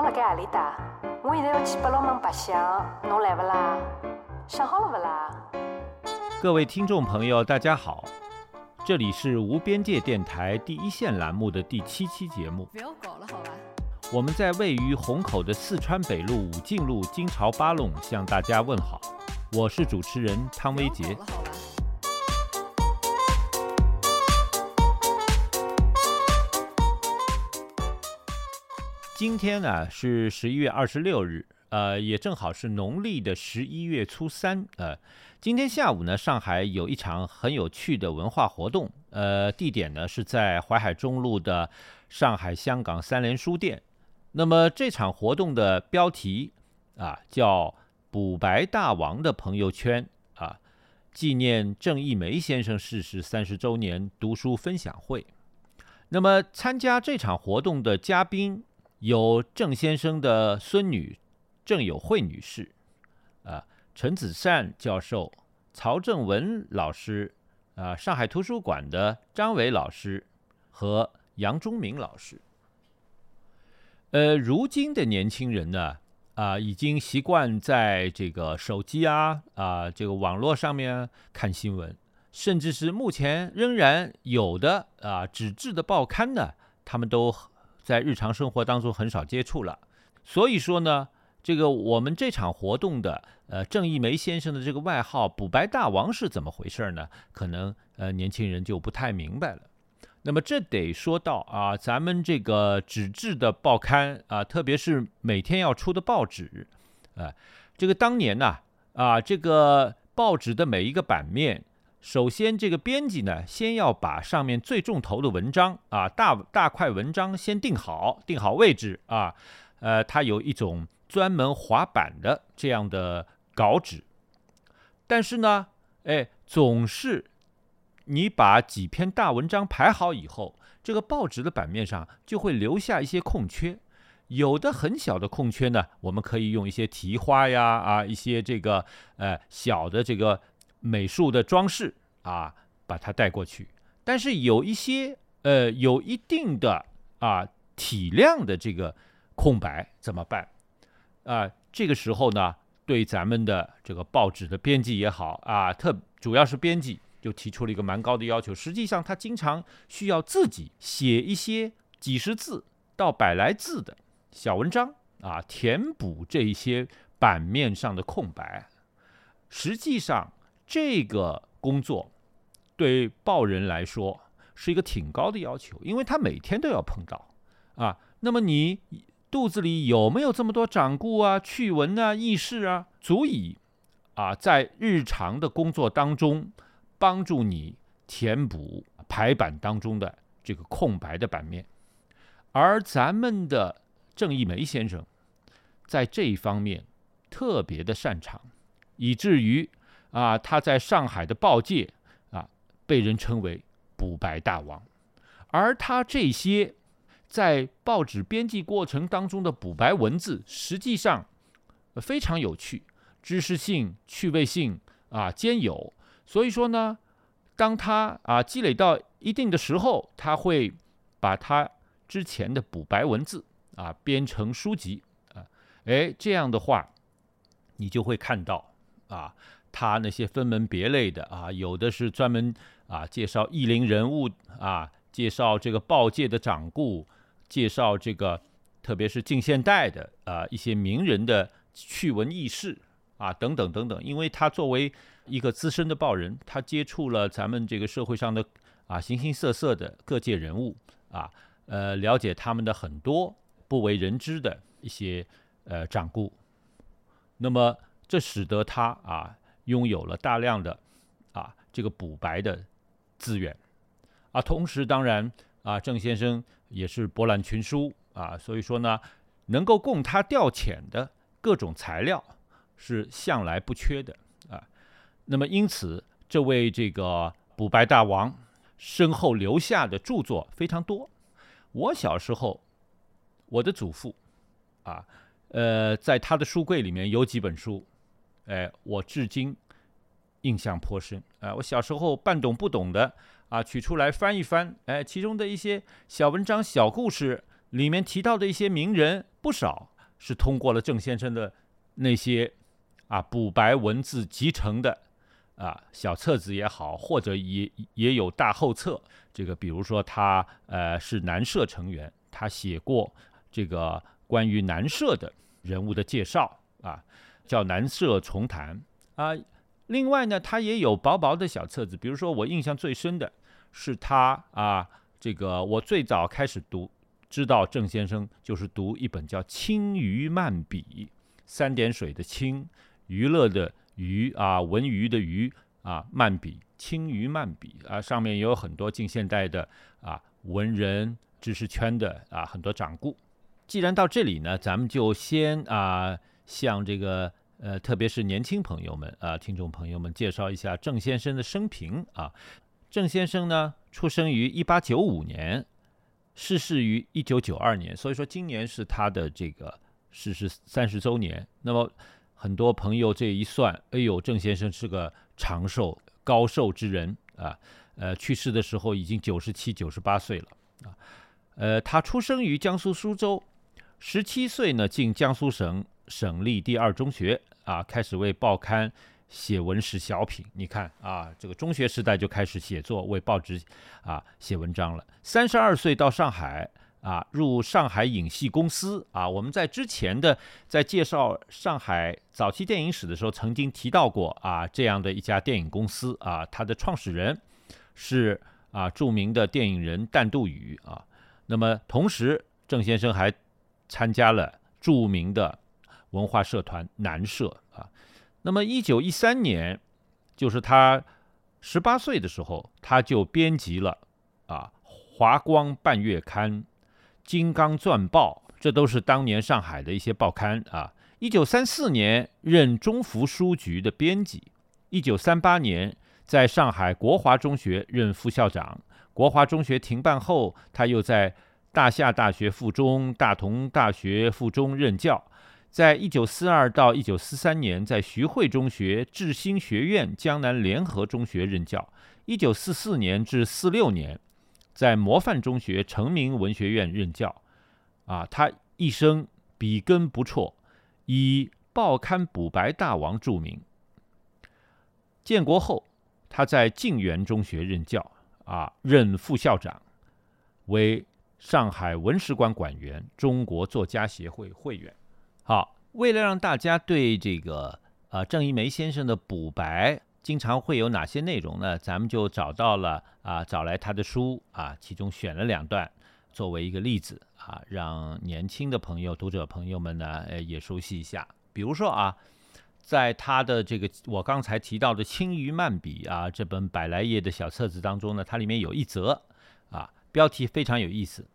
侬辣盖何里搭？我现在要去八龙门白相，侬来勿啦？想好了勿啦？各位听众朋友，大家好，这里是无边界电台第一线栏目的第七期节目。不要搞了，好吧？我们在位于虹口的四川北路武进路金朝八弄向大家问好，我是主持人汤威杰不要。搞了，好吧？今天呢是十一月二十六日，呃，也正好是农历的十一月初三。呃，今天下午呢，上海有一场很有趣的文化活动，呃，地点呢是在淮海中路的上海香港三联书店。那么这场活动的标题啊叫“补白大王的朋友圈”啊，纪念郑义梅先生逝世三十周年读书分享会。那么参加这场活动的嘉宾有郑先生的孙女郑友惠女士，啊，陈子善教授、曹正文老师，啊，上海图书馆的张伟老师和杨忠明老师。呃，如今的年轻人呢，啊，已经习惯在这个手机啊啊这个网络上面看新闻，甚至是目前仍然有的啊纸质的报刊呢，他们都在日常生活当中很少接触了。所以说呢，这个我们这场活动的呃郑义梅先生的这个外号“补白大王”是怎么回事呢？可能呃年轻人就不太明白了。那么这得说到啊，咱们这个纸质的报刊啊，特别是每天要出的报纸，啊，这个当年呢啊，这个报纸的每一个版面，首先这个编辑呢，先要把上面最重头的文章啊，大大块文章先定好，定好位置啊，呃，它有一种专门滑板的这样的稿纸，但是呢，哎，总是。你把几篇大文章排好以后，这个报纸的版面上就会留下一些空缺，有的很小的空缺呢，我们可以用一些题花呀啊，一些这个呃小的这个美术的装饰啊，把它带过去。但是有一些呃有一定的啊体量的这个空白怎么办？啊，这个时候呢，对咱们的这个报纸的编辑也好啊，特主要是编辑。就提出了一个蛮高的要求。实际上，他经常需要自己写一些几十字到百来字的小文章啊，填补这一些版面上的空白。实际上，这个工作对报人来说是一个挺高的要求，因为他每天都要碰到啊。那么你肚子里有没有这么多掌故啊、趣闻啊、轶事啊，足以啊在日常的工作当中。帮助你填补排版当中的这个空白的版面，而咱们的郑义梅先生在这一方面特别的擅长，以至于啊他在上海的报界啊被人称为“补白大王”，而他这些在报纸编辑过程当中的补白文字，实际上非常有趣，知识性、趣味性啊兼有。所以说呢，当他啊积累到一定的时候，他会把他之前的补白文字啊编成书籍啊，哎这样的话，你就会看到啊他那些分门别类的啊，有的是专门啊介绍异灵人物啊，介绍这个报界的掌故，介绍这个特别是近现代的啊一些名人的趣闻轶事啊等等等等，因为他作为一个资深的报人，他接触了咱们这个社会上的啊形形色色的各界人物啊，呃，了解他们的很多不为人知的一些呃掌故。那么这使得他啊拥有了大量的啊这个补白的资源啊，同时当然啊郑先生也是博览群书啊，所以说呢，能够供他调遣的各种材料是向来不缺的啊。那么，因此，这位这个补白大王身后留下的著作非常多。我小时候，我的祖父啊，呃，在他的书柜里面有几本书，哎，我至今印象颇深。啊，我小时候半懂不懂的啊，取出来翻一翻，哎，其中的一些小文章、小故事里面提到的一些名人不少是通过了郑先生的那些啊补白文字集成的啊小册子也好，或者也也有大后册。这个比如说他呃是南社成员，他写过这个关于南社的人物的介绍啊，叫《南社重谈》啊。另外呢，他也有薄薄的小册子，比如说我印象最深的是他啊，这个我最早开始读知道郑先生就是读一本叫《青鱼漫笔》，三点水的青，娱乐的娱啊，文娱的娱啊，漫笔，青鱼漫笔啊，上面也有很多近现代的啊文人知识圈的啊很多掌故。既然到这里呢，咱们就先啊向这个。呃，特别是年轻朋友们啊，听众朋友们，介绍一下郑先生的生平啊。郑先生呢，出生于一八九五年，逝世于一九九二年，所以说今年是他的这个逝世三十周年。那么很多朋友这一算，哎呦，郑先生是个长寿高寿之人啊。呃，去世的时候已经九十七、九十八岁了啊。呃，他出生于江苏苏州，十七岁呢进江苏省省立第二中学。啊，开始为报刊写文史小品。你看啊，这个中学时代就开始写作，为报纸啊写文章了。三十二岁到上海啊，入上海影戏公司啊。我们在之前的在介绍上海早期电影史的时候，曾经提到过啊，这样的一家电影公司啊，它的创始人是啊著名的电影人旦杜宇啊。那么同时，郑先生还参加了著名的。文化社团南社啊，那么一九一三年，就是他十八岁的时候，他就编辑了啊《华光半月刊》《金刚钻报》，这都是当年上海的一些报刊啊。一九三四年任中福书局的编辑，一九三八年在上海国华中学任副校长。国华中学停办后，他又在大夏大学附中、大同大学附中任教。在一九四二到一九四三年，在徐汇中学、智兴学院、江南联合中学任教；一九四四年至四六年，在模范中学、成名文学院任教。啊，他一生笔耕不辍，以报刊补白大王著名。建国后，他在静园中学任教，啊，任副校长，为上海文史馆馆员，中国作家协会会员。好，为了让大家对这个呃郑一梅先生的补白经常会有哪些内容呢？咱们就找到了啊，找来他的书啊，其中选了两段作为一个例子啊，让年轻的朋友、读者朋友们呢，呃，也熟悉一下。比如说啊，在他的这个我刚才提到的《青鱼漫笔》啊这本百来页的小册子当中呢，它里面有一则啊，标题非常有意思，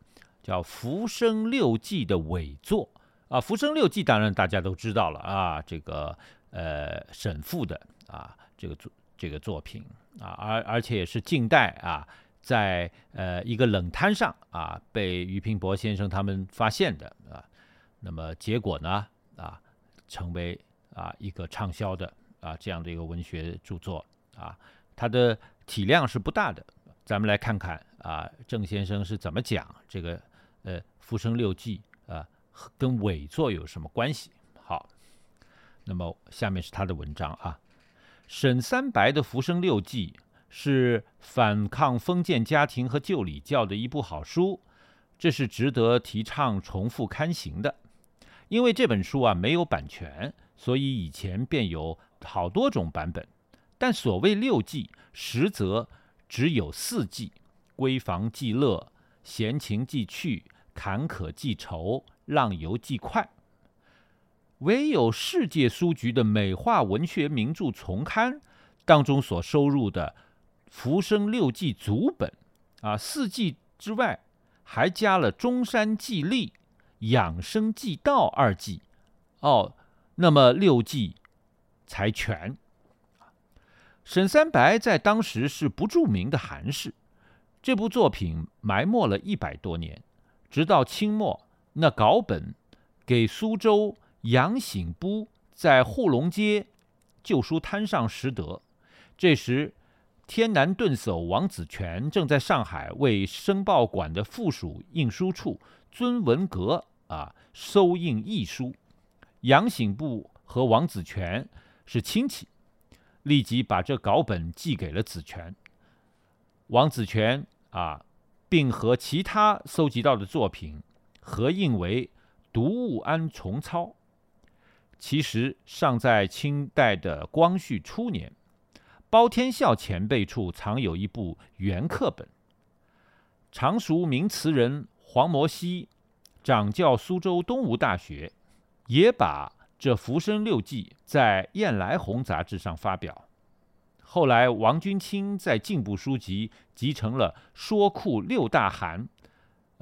叫《浮生六记》的伪作。啊，《浮生六记》当然大家都知道了啊，这个呃沈复的啊这个作这个作品啊，而而且也是近代啊，在呃一个冷滩上啊被俞平伯先生他们发现的啊，那么结果呢啊成为啊一个畅销的啊这样的一个文学著作啊，它的体量是不大的，咱们来看看啊郑先生是怎么讲这个呃《浮生六记》啊。跟伪作有什么关系？好，那么下面是他的文章啊。沈三白的《浮生六记》是反抗封建家庭和旧礼教的一部好书，这是值得提倡重复刊行的。因为这本书啊没有版权，所以以前便有好多种版本。但所谓六记，实则只有四记：闺房记乐、闲情记趣、坎坷记愁。浪游记快，唯有世界书局的美化文学名著丛刊当中所收入的《浮生六记》足本，啊，四记之外还加了中山记历、养生记道二记，哦，那么六记才全。沈三白在当时是不著名的韩士，这部作品埋没了一百多年，直到清末。那稿本给苏州杨醒波在护龙街旧书摊上拾得，这时天南顿首王子权正在上海为申报馆的附属印书处尊文阁啊收印译书，杨醒部和王子权是亲戚，立即把这稿本寄给了子权。王子权啊，并和其他搜集到的作品合印为《读物安重操》。其实尚在清代的光绪初年，包天笑前辈处藏有一部原刻本。常熟名词人黄摩西，掌教苏州东吴大学，也把这《浮生六记》在《燕来红》杂志上发表。后来王君清在进步书籍集成了《说库六大函》，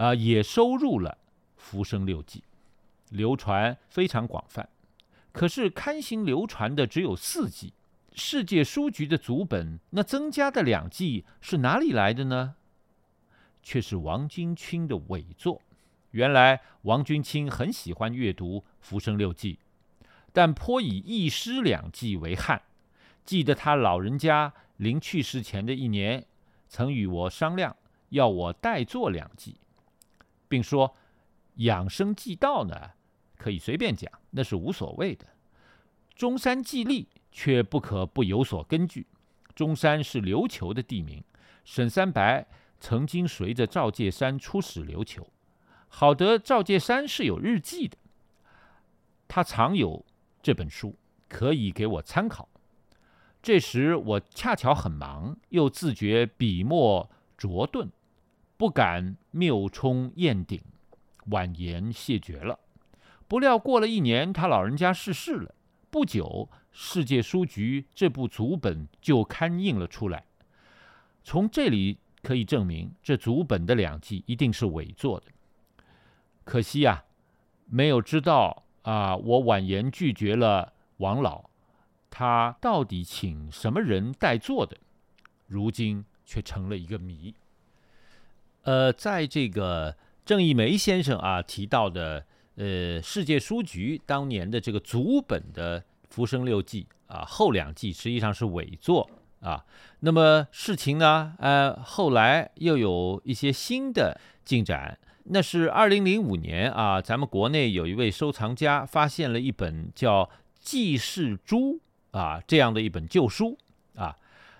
啊，也收入了《浮生六记》，流传非常广泛。可是刊行流传的只有四记，世界书局的祖本那增加的两记是哪里来的呢？却是王君清的伪作。原来王君清很喜欢阅读《浮生六记》，但颇以一诗两记为憾。记得他老人家临去世前的一年，曾与我商量，要我代作两记，并说养生记道呢。可以随便讲，那是无所谓的。中山纪历却不可不有所根据。中山是琉球的地名，沈三白曾经随着赵介山出使琉球，好得赵介山是有日记的，他藏有这本书，可以给我参考。这时我恰巧很忙，又自觉笔墨拙钝，不敢谬充验顶，婉言谢绝了。不料过了一年，他老人家逝世了。不久，世界书局这部组本就刊印了出来。从这里可以证明，这组本的两记一定是伪作的。可惜呀，没有知道啊，我婉言拒绝了王老，他到底请什么人代做的？如今却成了一个谜。呃，在这个郑义梅先生啊提到的。呃，世界书局当年的这个祖本的《浮生六记》啊，后两季实际上是伪作啊。那么事情呢，呃，后来又有一些新的进展。那是二零零五年啊，咱们国内有一位收藏家发现了一本叫《记事珠》啊这样的一本旧书啊。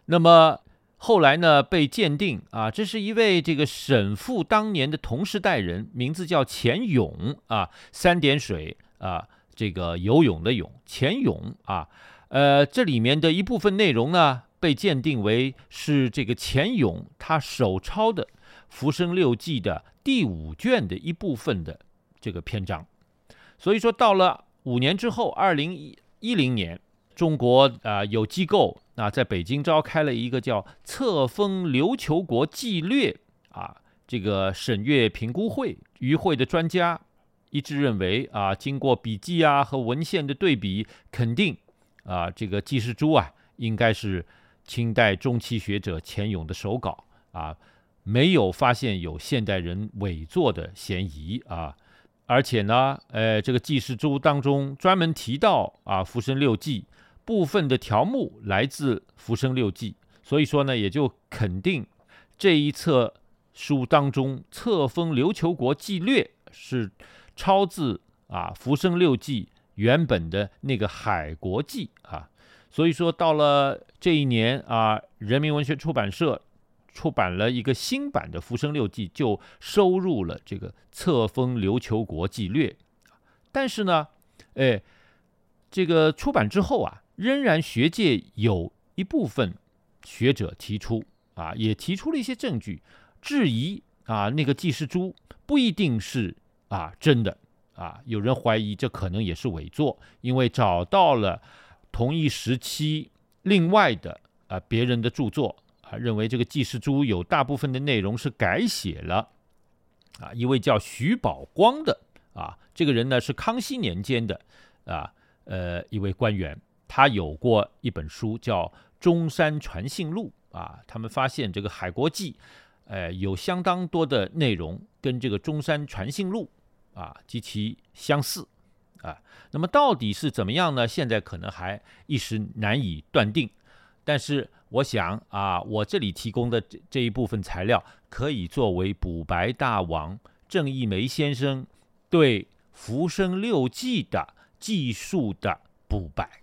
那么后来呢，被鉴定啊，这是一位这个沈复当年的同时代人，名字叫钱勇啊，三点水啊，这个游泳的泳，钱勇啊，呃，这里面的一部分内容呢，被鉴定为是这个钱勇他手抄的《浮生六记》的第五卷的一部分的这个篇章，所以说到了五年之后，二零一一零年。中国啊，有机构那，在北京召开了一个叫《册封琉球国纪略》啊，这个审阅评估会。与会的专家一致认为啊，经过笔记啊和文献的对比，肯定啊，这个记事珠啊，应该是清代中期学者钱勇的手稿啊，没有发现有现代人伪作的嫌疑啊。而且呢，呃，这个记事珠当中专门提到啊，《浮生六记》。部分的条目来自《浮生六记》，所以说呢，也就肯定这一册书当中册封琉球国纪略是抄自啊《浮生六记》原本的那个海国记啊。所以说，到了这一年啊，人民文学出版社出版了一个新版的《浮生六记》，就收入了这个册封琉球国纪略。但是呢，哎，这个出版之后啊。仍然，学界有一部分学者提出啊，也提出了一些证据，质疑啊，那个记事珠不一定是啊真的啊。有人怀疑这可能也是伪作，因为找到了同一时期另外的啊别人的著作啊，认为这个记事珠有大部分的内容是改写了啊。一位叫徐宝光的啊，这个人呢是康熙年间的啊呃一位官员。他有过一本书叫《中山传信录》啊，他们发现这个《海国记》，呃，有相当多的内容跟这个《中山传信录》啊极其相似啊。那么到底是怎么样呢？现在可能还一时难以断定。但是我想啊，我这里提供的这这一部分材料可以作为补白大王郑义梅先生对《浮生六记》的记述的补白。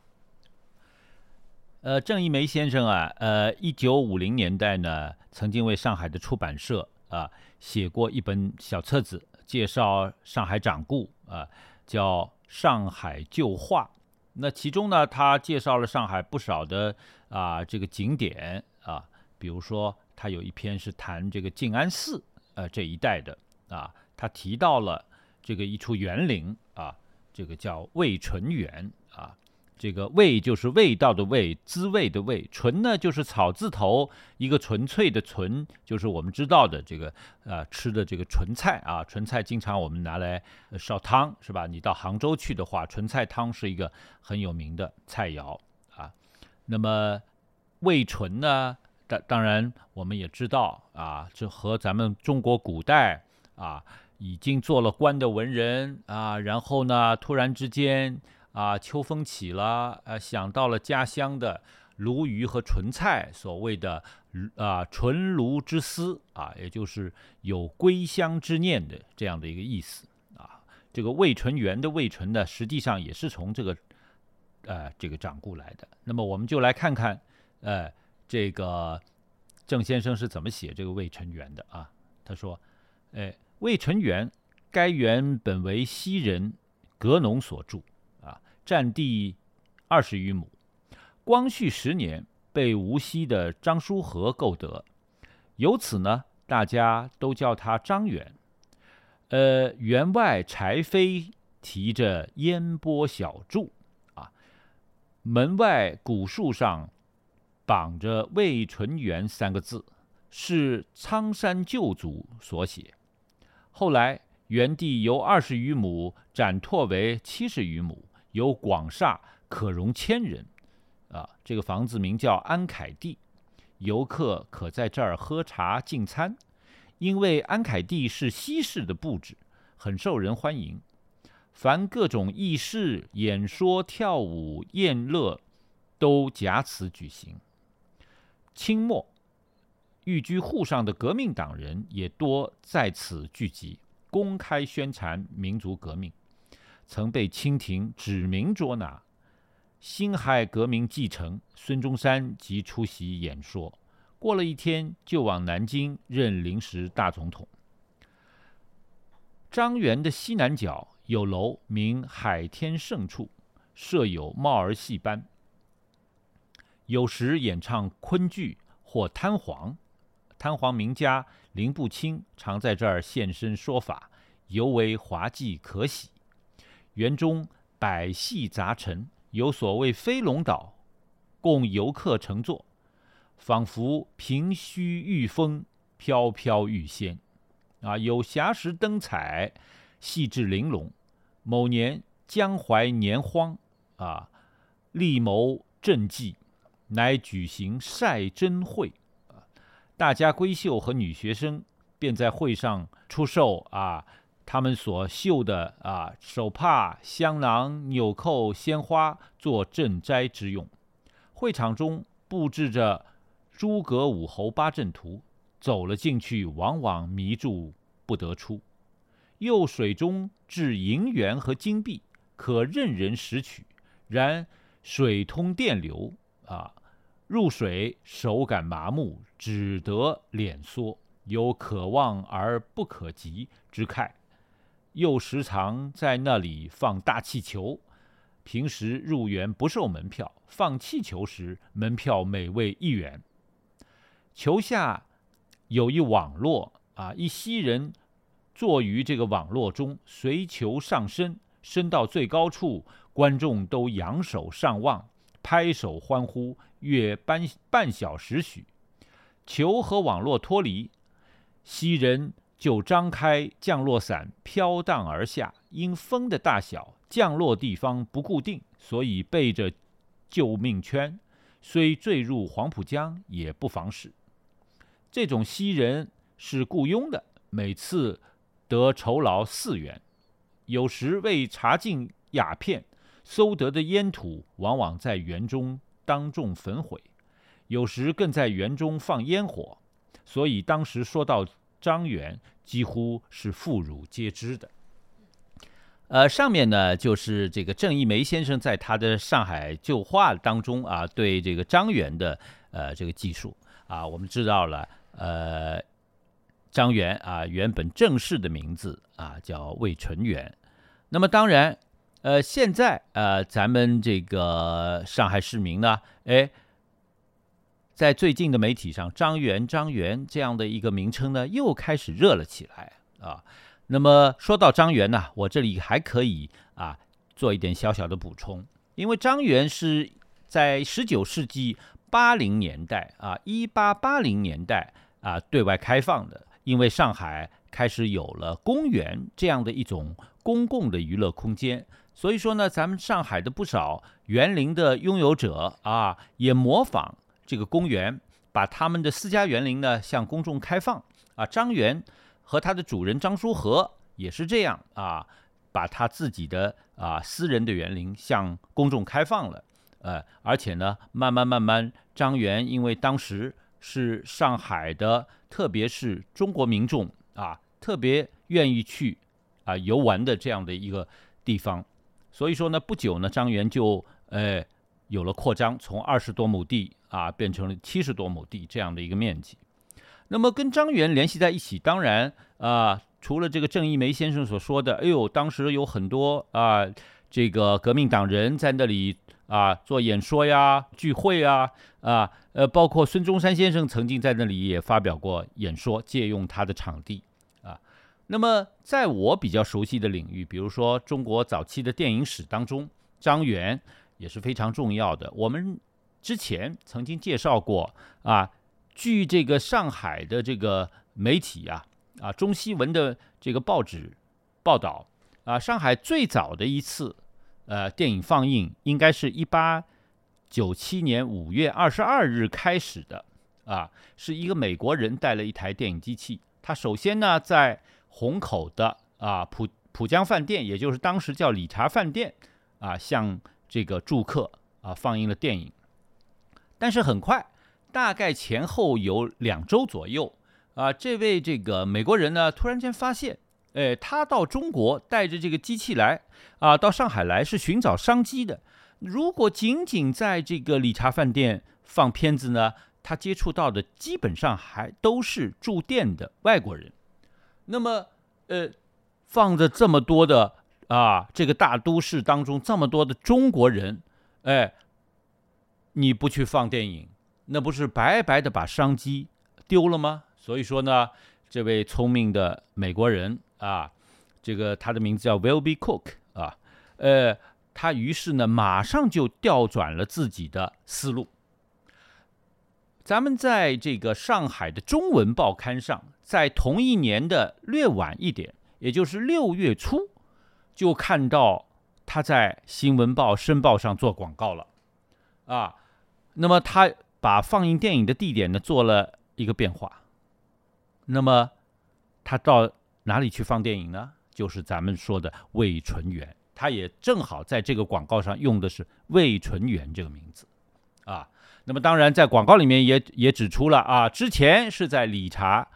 呃，郑一梅先生啊，呃，一九五零年代呢，曾经为上海的出版社啊写过一本小册子，介绍上海掌故啊，叫《上海旧话》。那其中呢，他介绍了上海不少的啊这个景点啊，比如说他有一篇是谈这个静安寺呃这一带的啊，他提到了这个一处园林啊，这个叫魏纯园啊。这个味就是味道的味，滋味的味；纯呢就是草字头一个纯粹的纯，就是我们知道的这个呃吃的这个纯菜啊。纯菜经常我们拿来烧汤，是吧？你到杭州去的话，纯菜汤是一个很有名的菜肴啊。那么味纯呢，当当然我们也知道啊，这和咱们中国古代啊已经做了官的文人啊，然后呢突然之间。啊，秋风起了，呃，想到了家乡的鲈鱼和莼菜，所谓的啊“莼鲈之思”啊，也就是有归乡之念的这样的一个意思啊。这个魏纯元的魏纯呢，实际上也是从这个呃这个掌故来的。那么我们就来看看，呃，这个郑先生是怎么写这个魏纯元的啊？他说：“哎，味纯元，该园本为西人葛农所著。”占地二十余亩，光绪十年被无锡的张书和购得，由此呢，大家都叫他张园。呃，园外柴扉提着烟波小筑，啊，门外古树上绑着“魏纯园”三个字，是苍山旧祖所写。后来园地由二十余亩展拓为七十余亩。有广厦可容千人，啊，这个房子名叫安凯地，游客可在这儿喝茶进餐。因为安凯地是西式的布置，很受人欢迎。凡各种议事、演说、跳舞、宴乐，都夹此举行。清末寓居沪上的革命党人也多在此聚集，公开宣传民族革命。曾被清廷指名捉拿，辛亥革命继承，孙中山即出席演说。过了一天，就往南京任临时大总统。张园的西南角有楼名海天盛处，设有帽儿戏班，有时演唱昆剧或滩簧。滩簧名家林步清常在这儿现身说法，尤为滑稽可喜。园中百戏杂陈，有所谓飞龙岛，供游客乘坐，仿佛凭虚御风，飘飘欲仙。啊，有霞石灯彩，细致玲珑。某年江淮年荒，啊，立谋赈济，乃举行晒珍会。啊，大家闺秀和女学生便在会上出售啊。他们所绣的啊手帕、香囊、纽扣、鲜花，做赈灾之用。会场中布置着诸葛武侯八阵图，走了进去，往往迷住不得出。又水中置银元和金币，可任人拾取。然水通电流啊，入水手感麻木，只得脸缩，有可望而不可及之慨。又时常在那里放大气球，平时入园不售门票，放气球时门票每位一元。球下有一网络啊，一西人坐于这个网络中，随球上升，升到最高处，观众都仰首上望，拍手欢呼，约半半小时许。球和网络脱离，西人。就张开降落伞飘荡而下，因风的大小，降落地方不固定，所以背着救命圈，虽坠入黄浦江也不妨事。这种西人是雇佣的，每次得酬劳四元，有时为查禁鸦片，搜得的烟土往往在园中当众焚毁，有时更在园中放烟火，所以当时说到。张元几乎是妇孺皆知的。呃，上面呢就是这个郑一梅先生在他的《上海旧话》当中啊，对这个张元的呃这个记述啊，我们知道了，呃，张元啊原本正式的名字啊叫魏纯元。那么当然，呃，现在呃咱们这个上海市民呢，哎，在最近的媒体上，张元、张元这样的一个名称呢，又开始热了起来啊。那么说到张元呢，我这里还可以啊做一点小小的补充，因为张元是在十九世纪八零年代啊，一八八零年代啊对外开放的，因为上海开始有了公园这样的一种公共的娱乐空间，所以说呢，咱们上海的不少园林的拥有者啊，也模仿这个公园，把他们的私家园林呢向公众开放啊，张园。和他的主人张书和也是这样啊，把他自己的啊私人的园林向公众开放了，呃，而且呢，慢慢慢慢，张园因为当时是上海的，特别是中国民众啊，特别愿意去啊游玩的这样的一个地方，所以说呢，不久呢，张园就呃有了扩张，从二十多亩地啊变成了七十多亩地这样的一个面积。那么跟张元联系在一起，当然啊，除了这个郑一梅先生所说的，哎呦，当时有很多啊，这个革命党人在那里啊做演说呀、聚会啊，啊，呃，包括孙中山先生曾经在那里也发表过演说，借用他的场地啊。那么在我比较熟悉的领域，比如说中国早期的电影史当中，张元也是非常重要的。我们之前曾经介绍过啊。据这个上海的这个媒体啊啊中西文的这个报纸报道啊，上海最早的一次呃电影放映，应该是一八九七年五月二十二日开始的啊，是一个美国人带了一台电影机器，他首先呢在虹口的啊浦浦江饭店，也就是当时叫理查饭店啊，向这个住客啊放映了电影，但是很快。大概前后有两周左右啊，这位这个美国人呢，突然间发现，哎，他到中国带着这个机器来啊，到上海来是寻找商机的。如果仅仅在这个理查饭店放片子呢，他接触到的基本上还都是住店的外国人。那么，呃，放着这么多的啊，这个大都市当中这么多的中国人，哎，你不去放电影？那不是白白的把商机丢了吗？所以说呢，这位聪明的美国人啊，这个他的名字叫 Willby Cook 啊，呃，他于是呢，马上就调转了自己的思路。咱们在这个上海的中文报刊上，在同一年的略晚一点，也就是六月初，就看到他在《新闻报》《申报》上做广告了啊。那么他。把放映电影的地点呢做了一个变化，那么他到哪里去放电影呢？就是咱们说的魏纯元，他也正好在这个广告上用的是魏纯元这个名字啊。那么当然在广告里面也也指出了啊，之前是在理查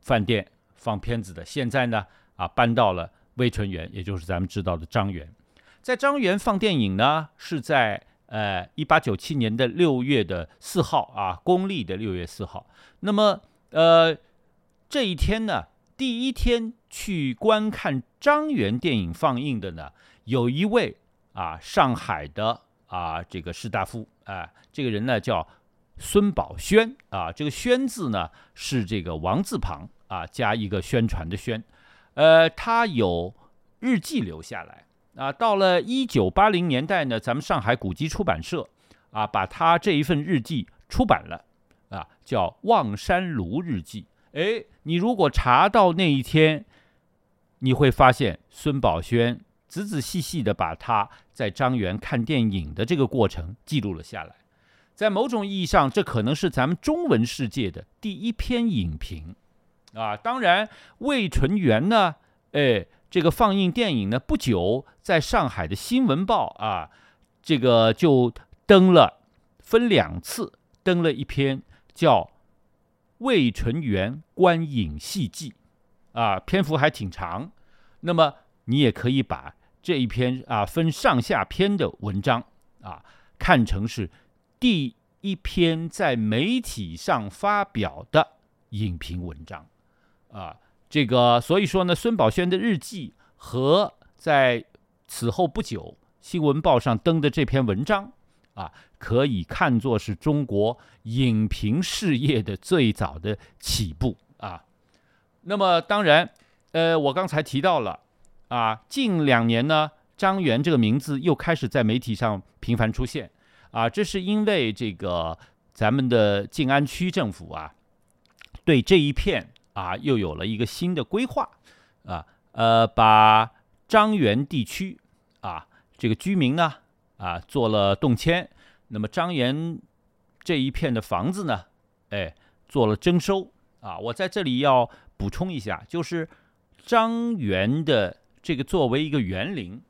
饭店放片子的，现在呢啊搬到了魏纯元，也就是咱们知道的张元，在张元放电影呢是在。呃，一八九七年的六月的四号啊，公历的六月四号。那么，呃，这一天呢，第一天去观看张元电影放映的呢，有一位啊，上海的啊，这个士大夫啊，这个人呢叫孙宝轩啊，这个轩字呢是这个王字旁啊，加一个宣传的宣，呃，他有日记留下来。啊，到了一九八零年代呢，咱们上海古籍出版社啊，把他这一份日记出版了，啊，叫《望山庐日记》。哎，你如果查到那一天，你会发现孙宝轩仔仔细细的把他在张园看电影的这个过程记录了下来。在某种意义上，这可能是咱们中文世界的第一篇影评啊。当然，魏纯元呢，哎。这个放映电影呢，不久在上海的新闻报啊，这个就登了，分两次登了一篇叫《魏纯元观影戏记》，啊，篇幅还挺长。那么你也可以把这一篇啊分上下篇的文章啊看成是第一篇在媒体上发表的影评文章啊。这个所以说呢，孙宝轩的日记和在此后不久新闻报上登的这篇文章啊，可以看作是中国影评事业的最早的起步啊。那么当然，呃，我刚才提到了。啊，近两年呢，张元这个名字又开始在媒体上频繁出现。啊，这是因为这个咱们的静安区政府啊，对这一片啊又有了一个新的规划。啊，呃，把张园地区啊这个居民呢啊做了动迁，那么张园这一片的房子呢，哎，做了征收。啊，我在这里要补充一下，就是张园的。这个作为一个园林，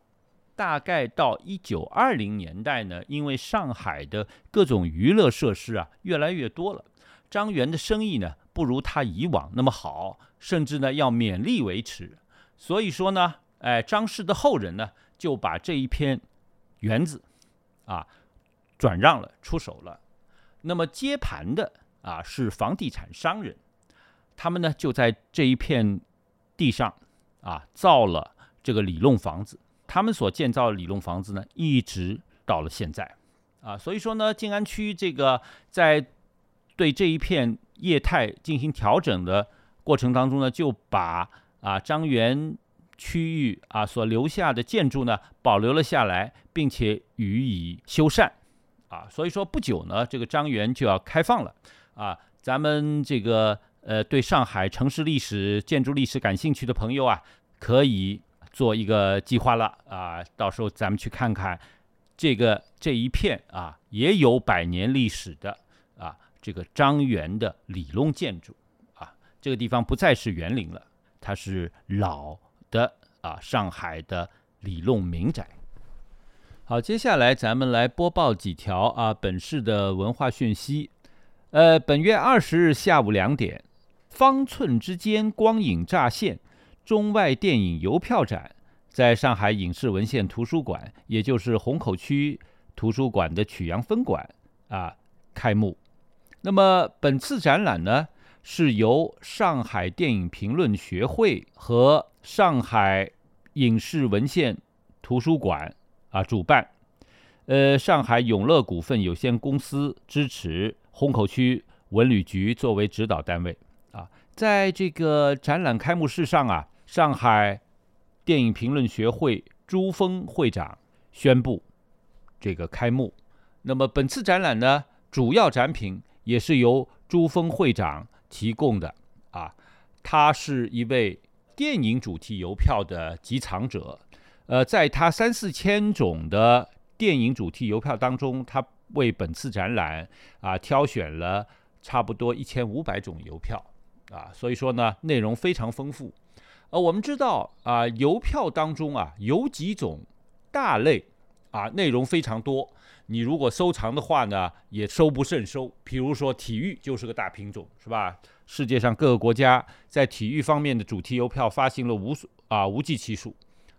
大概到一九二零年代呢，因为上海的各种娱乐设施啊越来越多了，张园的生意呢不如他以往那么好，甚至呢要勉力维持。所以说呢，哎，张氏的后人呢就把这一片园子啊转让了，出手了。那么接盘的啊是房地产商人，他们呢就在这一片地上啊造了。这个里弄房子，他们所建造的里弄房子呢，一直到了现在，啊，所以说呢，静安区这个在对这一片业态进行调整的过程当中呢，就把啊张园区域啊所留下的建筑呢保留了下来，并且予以修缮，啊，所以说不久呢，这个张园就要开放了，啊，咱们这个呃对上海城市历史、建筑历史感兴趣的朋友啊，可以。做一个计划了啊，到时候咱们去看看这个这一片啊，也有百年历史的，这个张园的里弄建筑啊，这个地方不再是园林了，它是老的啊上海的里弄民宅。好，接下来咱们来播报几条啊本市的文化讯息。呃，本月二十日下午两点，方寸之间光影乍现。中外电影邮票展在上海影视文献图书馆，也就是虹口区图书馆的曲阳分馆啊开幕。那么本次展览呢，是由上海电影评论学会和上海影视文献图书馆啊主办，呃，上海永乐股份有限公司支持，虹口区文旅局作为指导单位啊，在这个展览开幕式上啊。上海电影评论学会朱峰会长宣布这个开幕。那么本次展览呢，主要展品也是由朱峰会长提供的啊。他是一位电影主题邮票的集藏者，呃，在他三四千种的电影主题邮票当中，他为本次展览啊挑选了差不多一千五百种邮票啊，所以说呢，内容非常丰富。呃，我们知道啊，邮票当中啊有几种大类啊，内容非常多。你如果收藏的话呢，也收不胜收。比如说体育就是个大品种，是吧？世界上各个国家在体育方面的主题邮票发行了无数啊无计其数。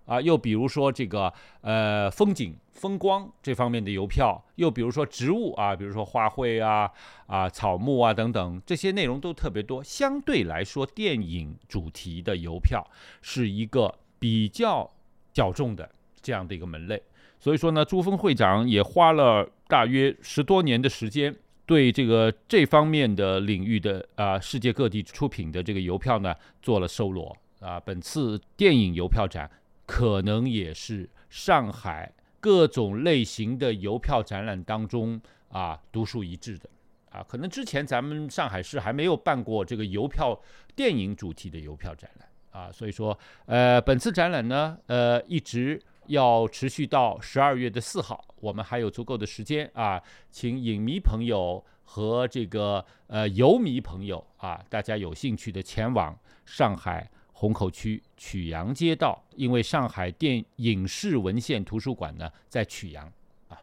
啊，又比如说这个呃风景风光这方面的邮票，又比如说植物啊，比如说花卉啊啊草木啊等等，这些内容都特别多。相对来说，电影主题的邮票是一个比较小众的这样的一个门类。所以说呢，朱峰会长也花了大约十多年的时间，对这个这方面的领域的啊世界各地出品的这个邮票呢做了收罗啊。本次电影邮票展。可能也是上海各种类型的邮票展览当中啊独树一帜的啊，可能之前咱们上海市还没有办过这个邮票电影主题的邮票展览啊，所以说呃本次展览呢呃一直要持续到十二月的四号，我们还有足够的时间啊，请影迷朋友和这个呃游迷朋友啊，大家有兴趣的前往上海。虹口区曲阳街道，因为上海电影视文献图书馆呢在曲阳啊，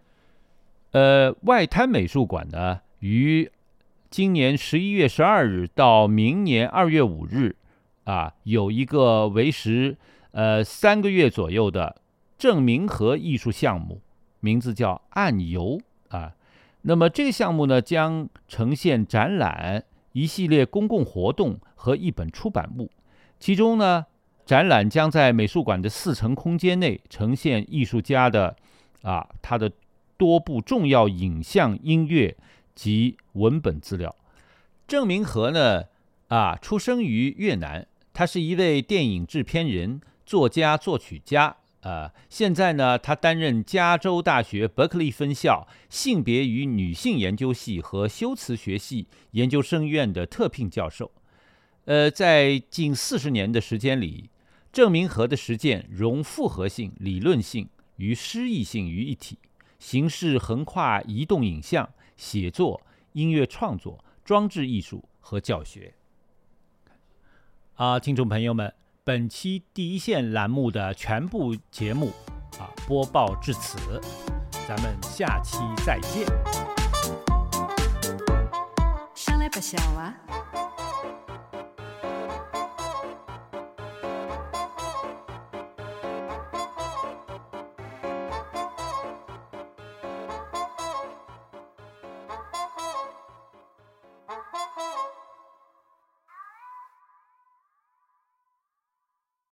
呃，外滩美术馆呢于今年十一月十二日到明年二月五日，啊，有一个为时呃三个月左右的郑明和艺术项目，名字叫“暗游”啊。那么这个项目呢，将呈现展览、一系列公共活动和一本出版物。其中呢，展览将在美术馆的四层空间内呈现艺术家的啊他的多部重要影像、音乐。及文本资料。郑明和呢，啊，出生于越南，他是一位电影制片人、作家、作曲家。呃，现在呢，他担任加州大学伯克利分校性别与女性研究系和修辞学系研究生院的特聘教授。呃，在近四十年的时间里，郑明和的实践融复合性、理论性与诗意性于一体，形式横跨移动影像。写作、音乐创作、装置艺术和教学。啊，听众朋友们，本期第一线栏目的全部节目啊播报至此，咱们下期再见。上来不笑啊！